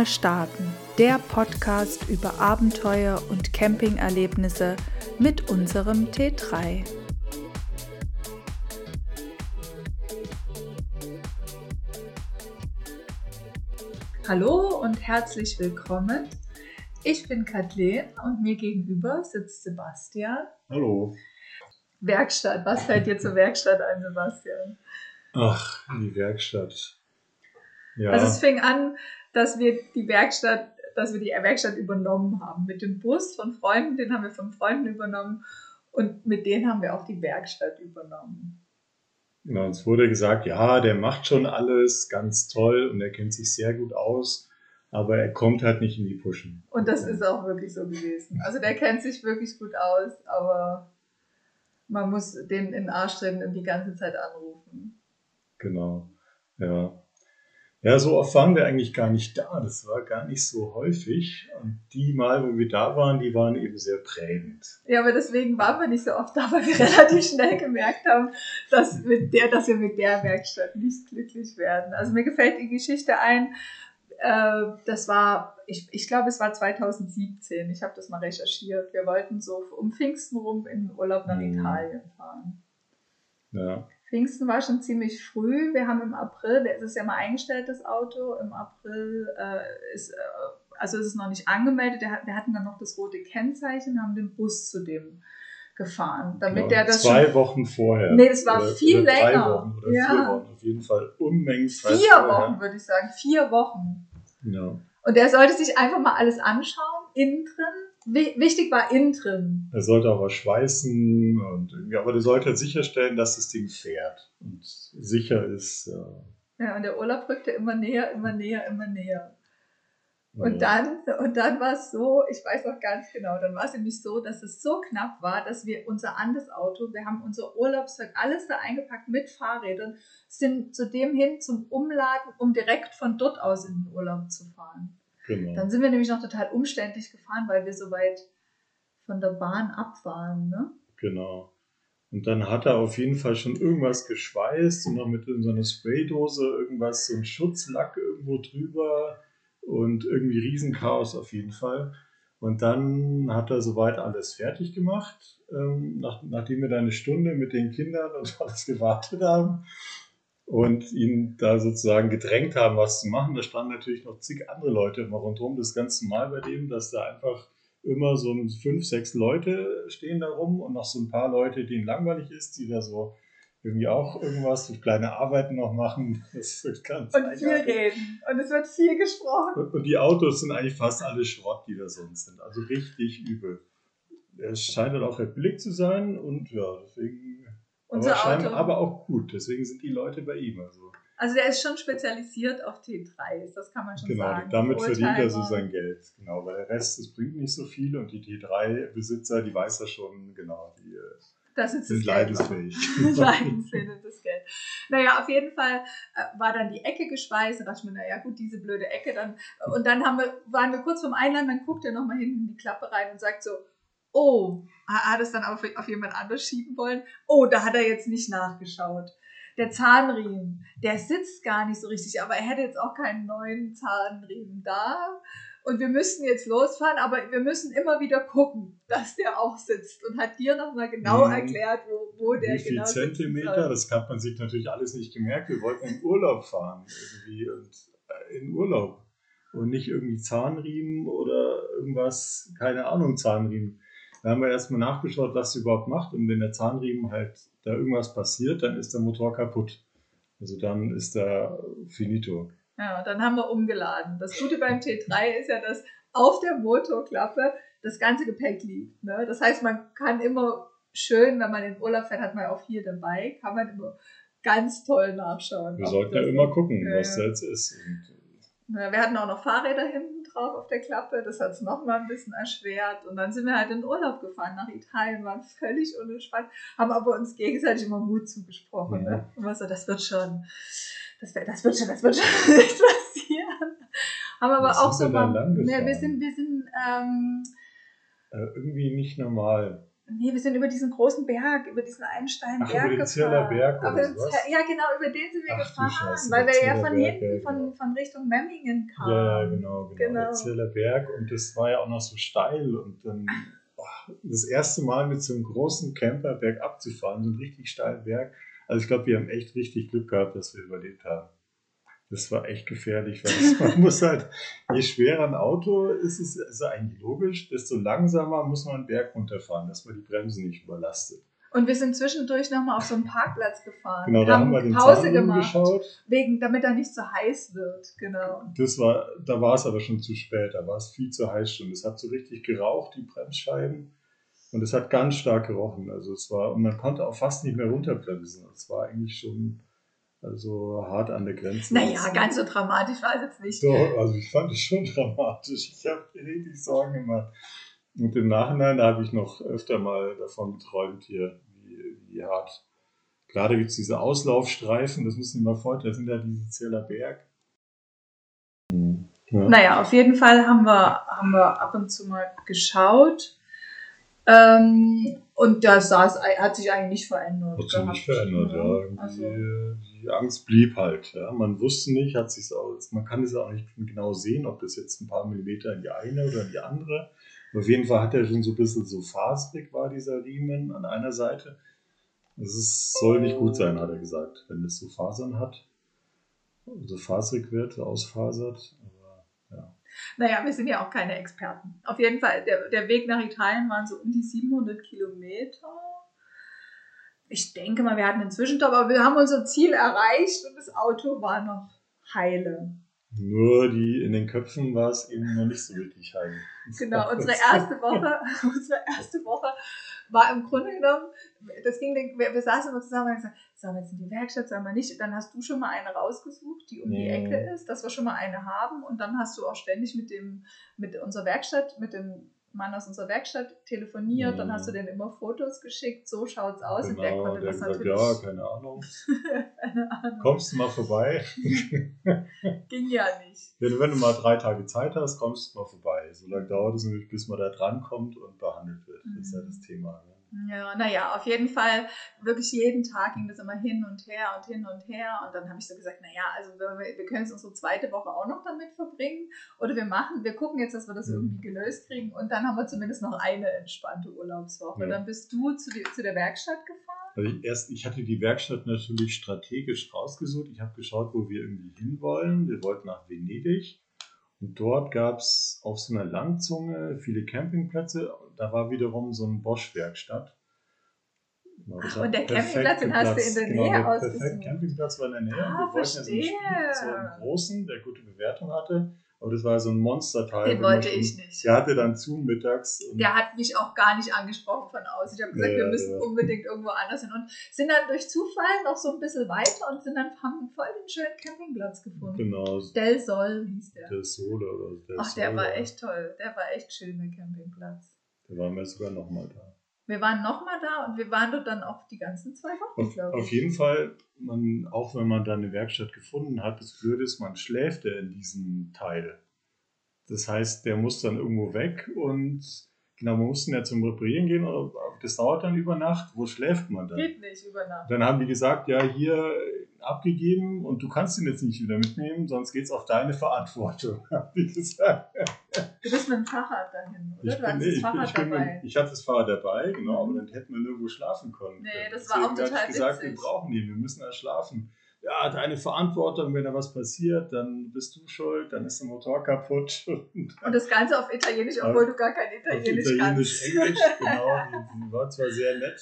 mal starten, der Podcast über Abenteuer und Campingerlebnisse mit unserem T3. Hallo und herzlich willkommen. Ich bin Kathleen und mir gegenüber sitzt Sebastian. Hallo. Werkstatt. Was fällt dir zur Werkstatt ein, Sebastian? Ach, die Werkstatt. Ja. Also es fing an, dass wir die Werkstatt, dass wir die Werkstatt übernommen haben. Mit dem Bus von Freunden, den haben wir von Freunden übernommen und mit denen haben wir auch die Werkstatt übernommen. Genau, uns wurde gesagt, ja, der macht schon alles ganz toll und er kennt sich sehr gut aus, aber er kommt halt nicht in die Puschen. Und das ist auch wirklich so gewesen. Also der kennt sich wirklich gut aus, aber man muss den in den Arsch treten und die ganze Zeit anrufen. Genau, ja. Ja, so oft waren wir eigentlich gar nicht da. Das war gar nicht so häufig. Und die Mal, wo wir da waren, die waren eben sehr prägend. Ja, aber deswegen waren wir nicht so oft da, weil wir relativ schnell gemerkt haben, dass, mit der, dass wir mit der Werkstatt nicht glücklich werden. Also mir gefällt die Geschichte ein. Äh, das war, ich, ich glaube, es war 2017. Ich habe das mal recherchiert. Wir wollten so um Pfingsten rum in Urlaub nach mhm. Italien fahren. Ja. Pfingsten war schon ziemlich früh. Wir haben im April, es ist ja mal eingestellt, das Auto. Im April äh, ist, äh, also ist es noch nicht angemeldet. Wir hatten dann noch das rote Kennzeichen, haben den Bus zu dem gefahren, damit genau, der das zwei schon, Wochen vorher. Nee, das war oder, viel oder länger. Drei Wochen oder ja. vier Wochen, auf jeden Fall Unmengen Vier vorher. Wochen würde ich sagen, vier Wochen. Ja. Und der sollte sich einfach mal alles anschauen, innen drin wichtig war innen drin. Er sollte auch was schweißen und irgendwie, aber der sollte sicherstellen, dass das Ding fährt und sicher ist. Ja, ja und der Urlaub rückte immer näher, immer näher, immer näher. Und dann, und dann war es so, ich weiß noch ganz genau, dann war es nämlich so, dass es so knapp war, dass wir unser anderes Auto, wir haben unser Urlaubszeug, alles da eingepackt mit Fahrrädern, sind zu dem hin zum Umladen, um direkt von dort aus in den Urlaub zu fahren. Genau. Dann sind wir nämlich noch total umständlich gefahren, weil wir so weit von der Bahn ab waren. Ne? Genau. Und dann hat er auf jeden Fall schon irgendwas geschweißt und noch mit so einer Spraydose irgendwas, so ein Schutzlack irgendwo drüber und irgendwie Riesenchaos auf jeden Fall. Und dann hat er soweit alles fertig gemacht, ähm, nach, nachdem wir da eine Stunde mit den Kindern und alles gewartet haben und ihn da sozusagen gedrängt haben, was zu machen. Da standen natürlich noch zig andere Leute immer rundherum. Das ist ganz normal bei dem, dass da einfach immer so fünf, sechs Leute stehen da rum und noch so ein paar Leute, denen langweilig ist, die da so irgendwie auch irgendwas, so kleine Arbeiten noch machen. Das wird ganz Und viel reden. Und es wird viel gesprochen. Und, die Autos sind eigentlich fast alle Schrott, die da sonst sind. Also richtig übel. Es scheint dann auch billig zu sein und ja, deswegen unser aber Auto. Aber auch gut, deswegen sind die Leute bei ihm. Also, also der ist schon spezialisiert auf T3s, das kann man schon genau, sagen. Genau, damit verdient er so sein Geld. Genau, weil der Rest, das bringt nicht so viel und die T3-Besitzer, die weiß er schon, genau, die äh, das ist sind leidensfähig. leidensfähig das Geld. Naja, auf jeden Fall äh, war dann die Ecke geschweißt. Da dachte ich mir, naja, gut, diese blöde Ecke. Dann, und dann haben wir, waren wir kurz vorm Einladen, dann guckt er nochmal hinten in die Klappe rein und sagt so, Oh, hat es dann auf, auf jemand anders schieben wollen? Oh, da hat er jetzt nicht nachgeschaut. Der Zahnriemen, der sitzt gar nicht so richtig, aber er hätte jetzt auch keinen neuen Zahnriemen da. Und wir müssen jetzt losfahren, aber wir müssen immer wieder gucken, dass der auch sitzt. Und hat dir nochmal genau mhm. erklärt, wo, wo der Wie viel genau Zentimeter, das hat man sich natürlich alles nicht gemerkt. Wir wollten in Urlaub fahren irgendwie und äh, in Urlaub. Und nicht irgendwie Zahnriemen oder irgendwas, keine Ahnung, Zahnriemen. Da haben wir erstmal nachgeschaut, was sie überhaupt macht. Und wenn der Zahnriemen halt da irgendwas passiert, dann ist der Motor kaputt. Also dann ist da finito. Ja, dann haben wir umgeladen. Das Gute beim T3 ist ja, dass auf der Motorklappe das ganze Gepäck liegt. Ne? Das heißt, man kann immer schön, wenn man in Urlaub fährt, hat man auch viel dabei, kann man immer ganz toll nachschauen. Wir sollten ja immer gucken, äh, was da jetzt ist. Und wir hatten auch noch Fahrräder hinten drauf auf der Klappe, das hat es nochmal ein bisschen erschwert. Und dann sind wir halt in Urlaub gefahren nach Italien, waren völlig unentspannt, haben aber uns gegenseitig immer Mut zugesprochen. Ne? Und war so, das wird schon, das, das wird schon, das wird schon nicht passieren. Haben aber Was auch so mal, ja, wir sind, wir sind, ähm, äh, irgendwie nicht normal. Nee, wir sind über diesen großen Berg, über diesen einsteilen Ach, über den. Zirler Berg oder den sowas? Ja, genau, über den sind wir Ach gefahren, Scheiße, weil wir ja von hinten, von, genau. von Richtung Memmingen kamen. Ja, ja, genau, genau. Genau. Der Zirler Berg und das war ja auch noch so steil und dann boah, das erste Mal mit so einem großen Camper bergab zu fahren, so einen richtig steilen Berg. Also ich glaube, wir haben echt richtig Glück gehabt, dass wir überlebt haben. Das war echt gefährlich, weil das, man muss halt, je schwerer ein Auto ist, ist es eigentlich logisch, desto langsamer muss man einen Berg runterfahren, dass man die Bremsen nicht überlastet. Und wir sind zwischendurch nochmal auf so einen Parkplatz gefahren. Genau, da haben wir den Pause Zaun gemacht, geschaut. wegen, damit er nicht so heiß wird. Genau. Das war, da war es aber schon zu spät, da war es viel zu heiß schon. Es hat so richtig geraucht, die Bremsscheiben. Und es hat ganz stark gerochen. Also es war, und man konnte auch fast nicht mehr runterbremsen. Es war eigentlich schon also hart an der Grenze. Naja, ganz so dramatisch war es jetzt nicht. Doch, also ich fand es schon dramatisch. Ich habe mir richtig Sorgen gemacht. Und im Nachhinein da habe ich noch öfter mal davon geträumt hier, wie, wie hart. Gerade gibt es diese Auslaufstreifen, das müssen wir mal vorstellen, das sind ja diese Zähler Berg. Ja. Naja, auf jeden Fall haben wir, haben wir ab und zu mal geschaut. Ähm, und das saß, hat sich eigentlich nicht verändert. Hat sich nicht verändert, ja. Irgendwie, Also, die Angst blieb halt. Ja. Man wusste nicht, hat sich auch, man kann es auch nicht genau sehen, ob das jetzt ein paar Millimeter in die eine oder in die andere. Auf jeden Fall hat er schon so ein bisschen so faserig war dieser Riemen an einer Seite. Es ist, soll nicht gut sein, hat er gesagt, wenn es so Fasern hat. So faserig wird, ausfasert. Aber ja. naja, wir sind ja auch keine Experten. Auf jeden Fall, der, der Weg nach Italien waren so um die 700 Kilometer. Ich denke mal, wir hatten einen Zwischenstopp, aber wir haben unser Ziel erreicht und das Auto war noch heile. Nur die in den Köpfen war es eben noch nicht so wirklich heil. Genau, unsere erste Woche, unsere erste Woche war im Grunde genommen, das ging, wir, wir saßen immer zusammen und haben gesagt, sollen wir jetzt in die Werkstatt, sollen wir nicht? Dann hast du schon mal eine rausgesucht, die um die Ja. Ecke ist, dass wir schon mal eine haben und dann hast du auch ständig mit dem, mit unserer Werkstatt, mit dem Mann aus unserer Werkstatt telefoniert, dann Ja. hast du denen immer Fotos geschickt, so schaut's aus und der Genau, konnte der das gesagt, natürlich, ja, keine Ahnung. keine Ahnung, Kommst du mal vorbei? ging ja nicht. Wenn, wenn du mal drei Tage Zeit hast, kommst du mal vorbei. So lange dauert es nämlich, bis man da drankommt und behandelt wird. Das ist ja Mhm. das Thema. Ne? Ja, naja, auf jeden Fall, wirklich jeden Tag ging das immer hin und her und hin und her. Und dann habe ich so gesagt, naja, also wir, wir können jetzt unsere zweite Woche auch noch damit verbringen. Oder wir machen, wir gucken jetzt, dass wir das irgendwie gelöst kriegen. Und dann haben wir zumindest noch eine entspannte Urlaubswoche. Ja. Dann bist du zu, die, zu der Werkstatt gefahren. Also ich, erst, ich hatte die Werkstatt natürlich strategisch rausgesucht. Ich habe geschaut, wo wir irgendwie hinwollen. Wir wollten nach Venedig. Und dort gab es auf so einer Langzunge viele Campingplätze. Da war wiederum so ein Bosch-Werkstatt. Genau, Ach, und der Campingplatz, den hast du in der Genau, Nähe der ausgesucht. perfekt Campingplatz war in der Nähe. Ah, und wir wollten ja so einen, verstehe. so einen großen, der gute Bewertung hatte. Aber das war so ein Monsterteil. Den wollte schon- ich nicht. Der hatte dann zu mittags. Der hat mich auch gar nicht angesprochen von außen. Ich habe gesagt, Ja, wir ja, müssen ja. unbedingt irgendwo anders hin. Und sind dann durch Zufall noch so ein bisschen weiter und sind dann, haben voll den schönen Campingplatz gefunden. Genau, Del Sol hieß der. der Sole oder der Ach, der Sole, war echt toll. Der war echt schön, der Campingplatz. Da waren wir sogar nochmal da. Wir waren nochmal da und wir waren dort dann auch die ganzen zwei Wochen, Auf, glaube ich. auf jeden Fall, man, auch wenn man da eine Werkstatt gefunden hat, das Blöde ist, man schläft ja in diesem Teil. Das heißt, der muss dann irgendwo weg und genau, man muss dann ja zum Reparieren gehen, aber das dauert dann über Nacht. Wo schläft man dann? Geht nicht über Nacht. Dann haben die gesagt, ja, hier abgegeben und du kannst ihn jetzt nicht wieder mitnehmen, sonst geht's auf deine Verantwortung, haben die gesagt. Du bist mit dem Fahrrad dahin, oder? Ich, du bin, nee, das ich, Fahrrad ich, bin, dabei. mit- ich hatte das Fahrrad dabei, genau, Mhm. aber dann hätten wir nirgendwo schlafen können. Nee, das war auch Deswegen hatte total ich gesagt, witzig. wir brauchen ihn, wir müssen da schlafen. Ja, deine Verantwortung, wenn da was passiert, dann bist du schuld, dann ist der Motor kaputt. Und Und das Ganze auf Italienisch, obwohl du gar kein auf Italienisch, Italienisch, kannst. Englisch, genau. Die, die war zwar sehr nett,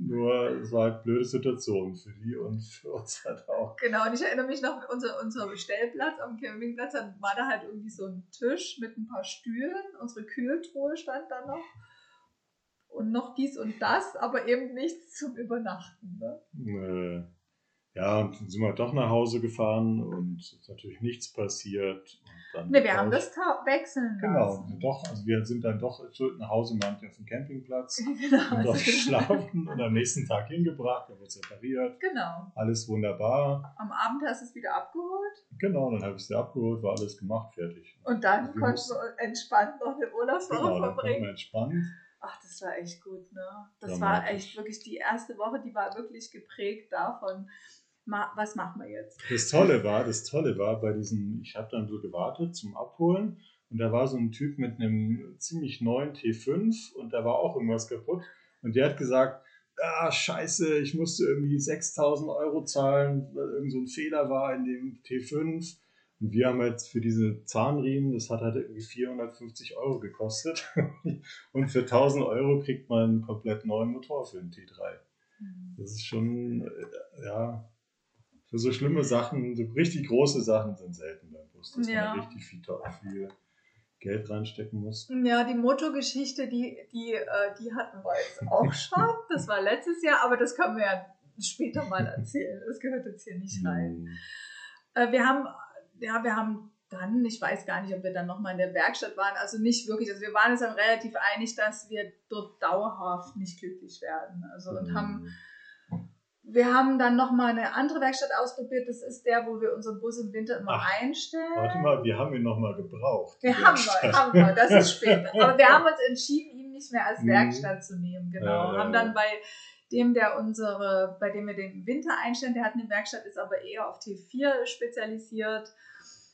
nur es war halt eine blöde Situation für die und für uns halt auch. Genau, und ich erinnere mich noch, unser, unser Bestellplatz am Campingplatz, dann war da halt irgendwie so ein Tisch mit ein paar Stühlen, unsere Kühltruhe stand da noch und noch dies und das, aber eben nichts zum Übernachten. Ne? Äh, ja, und dann sind wir doch nach Hause gefahren und es ist natürlich nichts passiert. Und dann Ne, wir haben das wechseln Genau, lassen. doch, also wir sind dann doch zurück nach Hause, wir haben auf dem Campingplatz genau, und dort also- geschlafen und am nächsten Tag hingebracht, da wurde es repariert, genau. alles wunderbar. Am Abend hast du es wieder abgeholt Genau, dann habe ich sie abgeholt, war alles gemacht, fertig. und dann Wir konnten mussten- wir entspannt noch eine Urlaubswoche Genau, dann verbringen. wir entspannt. ach, das war echt gut, ne? Das war echt wirklich die erste Woche, die war wirklich geprägt davon, was machen wir jetzt? Das Tolle war, das Tolle war bei diesen, ich habe dann so gewartet zum Abholen und da war so ein Typ mit einem ziemlich neuen T5 und da war auch irgendwas kaputt und der hat gesagt, ah, scheiße, ich musste irgendwie 6000 Euro zahlen, weil irgend so ein Fehler war in dem T5. Und wir haben jetzt für diese Zahnriemen, das hat halt irgendwie 450 Euro gekostet. Und für 1000 Euro kriegt man einen komplett neuen Motor für den T3. Mhm. Das ist schon, äh, ja, für so schlimme Sachen, so richtig große Sachen sind selten beim Bus, dass ja. man richtig viel, viel Geld reinstecken muss. Ja, die Motogeschichte, die, die, äh, die hatten wir jetzt auch schon. Das war letztes Jahr, aber das können wir ja später mal erzählen. Das gehört jetzt hier nicht rein. Mhm. wir haben, ja, wir haben dann, ich weiß gar nicht, ob wir dann nochmal in der Werkstatt waren, also nicht wirklich, also wir waren uns dann relativ einig, dass wir dort dauerhaft nicht glücklich werden. Also und mhm. haben wir haben dann nochmal eine andere Werkstatt ausprobiert. Das ist der, wo wir unseren Bus im Winter immer Ach, einstellen. Warte mal, wir haben ihn nochmal gebraucht. Wir haben ihn, haben wir, das ist später. Aber wir haben uns entschieden, ihn nicht mehr als mhm. Werkstatt zu nehmen. Genau. Ja, haben dann bei dem, der unsere, bei dem wir den Winter einstellen, der hat eine Werkstatt, ist aber eher auf T4 spezialisiert.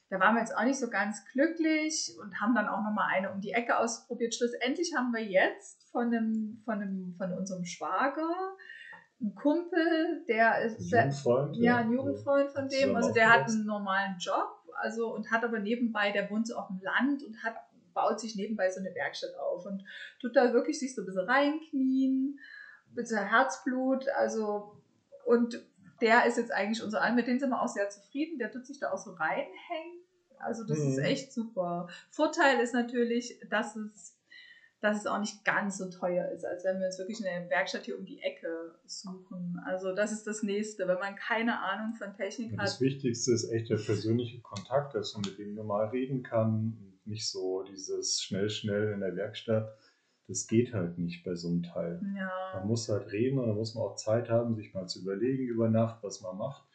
Da waren wir jetzt auch nicht so ganz glücklich und haben dann auch nochmal eine um die Ecke ausprobiert. Schlussendlich haben wir jetzt von, einem, von, einem, von unserem Schwager ein Kumpel, der ist ein Jugendfreund, ja, ein Jugendfreund von dem, also der hat einen normalen Job, also und hat aber nebenbei, der wohnt so auf dem Land und hat baut sich nebenbei so eine Werkstatt auf und tut da wirklich sich so ein bisschen reinknien, ein bisschen Herzblut, also und der ist jetzt eigentlich unser All, mit dem sind wir auch sehr zufrieden, der tut sich da auch so reinhängen, also das mhm. ist echt super. Vorteil ist natürlich, dass es dass es auch nicht ganz so teuer ist, als wenn wir uns wirklich eine Werkstatt hier um die Ecke suchen. Also das ist das Nächste, wenn man keine Ahnung von Technik und hat. Das Wichtigste ist echt der persönliche Kontakt, dass man mit dem normal reden kann und nicht so dieses schnell, schnell in der Werkstatt. Das geht halt nicht bei so einem Teil. Ja. Man muss halt reden und dann muss man auch Zeit haben, sich mal zu überlegen über Nacht, was man macht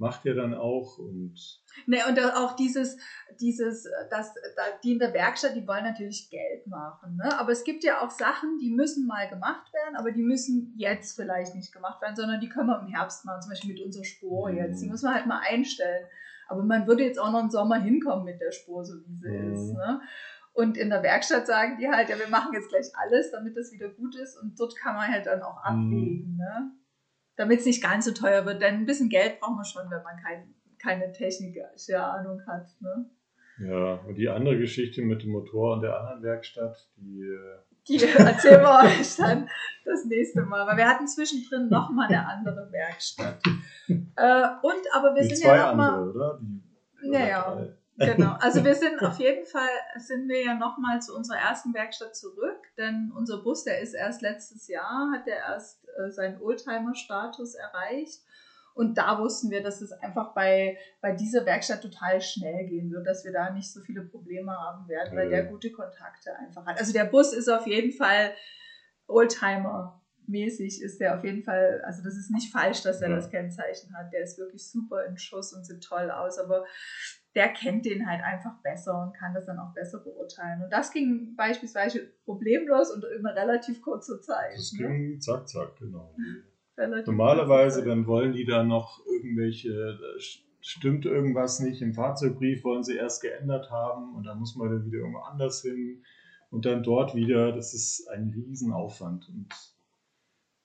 macht ihr dann auch und. Ne, und auch dieses, dieses, das, die in der Werkstatt, die wollen natürlich Geld machen. Ne? Aber es gibt ja auch Sachen, die müssen mal gemacht werden, aber die müssen jetzt vielleicht nicht gemacht werden, sondern die können wir im Herbst machen, zum Beispiel mit unserer Spur mhm. jetzt. Die muss man halt mal einstellen. Aber man würde jetzt auch noch im Sommer hinkommen mit der Spur, so wie sie mhm. ist. Ne? Und in der Werkstatt sagen die halt, ja, wir machen jetzt gleich alles, damit das wieder gut ist. Und dort kann man halt dann auch mhm. abwägen. Ne? Damit es nicht ganz so teuer wird. Denn ein bisschen Geld braucht man schon, wenn man kein, keine technische Ahnung hat. Ne? Ja, und die andere Geschichte mit dem Motor und der anderen Werkstatt, die. Äh, die erzählen wir euch dann das nächste Mal, weil wir hatten zwischendrin nochmal eine andere Werkstatt. Äh, und aber wir die sind ja nochmal. Oder? Die, naja, Genau, also wir sind auf jeden Fall, sind wir ja nochmal zu unserer ersten Werkstatt zurück, denn unser Bus, der ist erst letztes Jahr, hat der erst äh, seinen Oldtimer-Status erreicht. Und da wussten wir, dass es einfach bei, bei dieser Werkstatt total schnell gehen wird, dass wir da nicht so viele Probleme haben werden, weil der gute Kontakte einfach hat. Also der Bus ist auf jeden Fall Oldtimer mäßig ist der auf jeden Fall, also das ist nicht falsch, dass er ja. das Kennzeichen hat. Der ist wirklich super in Schuss und sieht toll aus, aber der kennt den halt einfach besser und kann das dann auch besser beurteilen. Und das ging beispielsweise problemlos und in relativ kurzer Zeit. Das ne? ging zack, zack, genau. Relativ Normalerweise, dann wollen die da noch irgendwelche, stimmt irgendwas nicht im Fahrzeugbrief, wollen sie erst geändert haben und dann muss man dann wieder irgendwo anders hin und dann dort wieder. Das ist ein Riesenaufwand. Und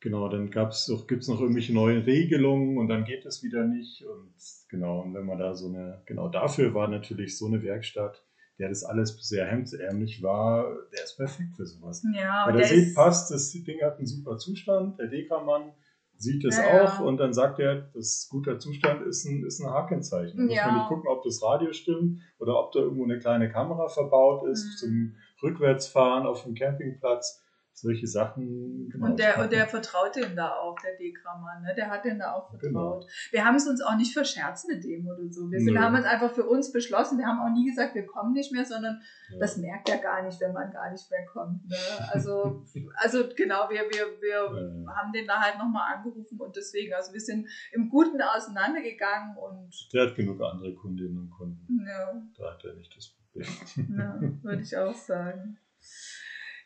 Genau, dann gibt es noch irgendwelche neuen Regelungen und dann geht es wieder nicht. Und genau, und wenn man da so eine, genau dafür war natürlich so eine Werkstatt, der das alles sehr hemdsärmlich war, der ist perfekt für sowas. Ja, Weil der, der sieht, passt, das Ding hat einen super Zustand, der Dekamann sieht es ja, auch ja. und dann sagt er, das guter Zustand ist ein, ist ein Hakenzeichen. Da ja. muss man nicht gucken, ob das Radio stimmt oder ob da irgendwo eine kleine Kamera verbaut ist mhm. zum Rückwärtsfahren auf dem Campingplatz solche Sachen. Genau, und, der, und der vertraut dem da auch, der Dekramann, ne? der hat dem da auch vertraut. Genau. Wir haben es uns auch nicht verscherzt mit dem oder so. Wir sind, haben es einfach für uns beschlossen. Wir haben auch nie gesagt, wir kommen nicht mehr, sondern ja. das merkt er gar nicht, wenn man gar nicht mehr kommt. Ne? Also, also genau, wir, wir, wir ja. haben den da halt nochmal angerufen und deswegen, also wir sind im Guten auseinandergegangen und. Der hat genug andere Kundinnen und Kunden. Ja. Da hat er nicht das Problem. Ja, würde ich auch sagen.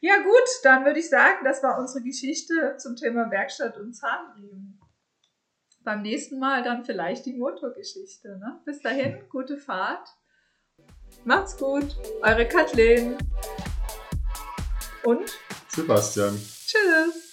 Ja gut, dann würde ich sagen, das war unsere Geschichte zum Thema Werkstatt und Zahnriemen. Beim nächsten Mal dann vielleicht die Motorgeschichte. Ne? Bis dahin, gute Fahrt. Macht's gut. Eure Kathleen. Und Sebastian. Tschüss.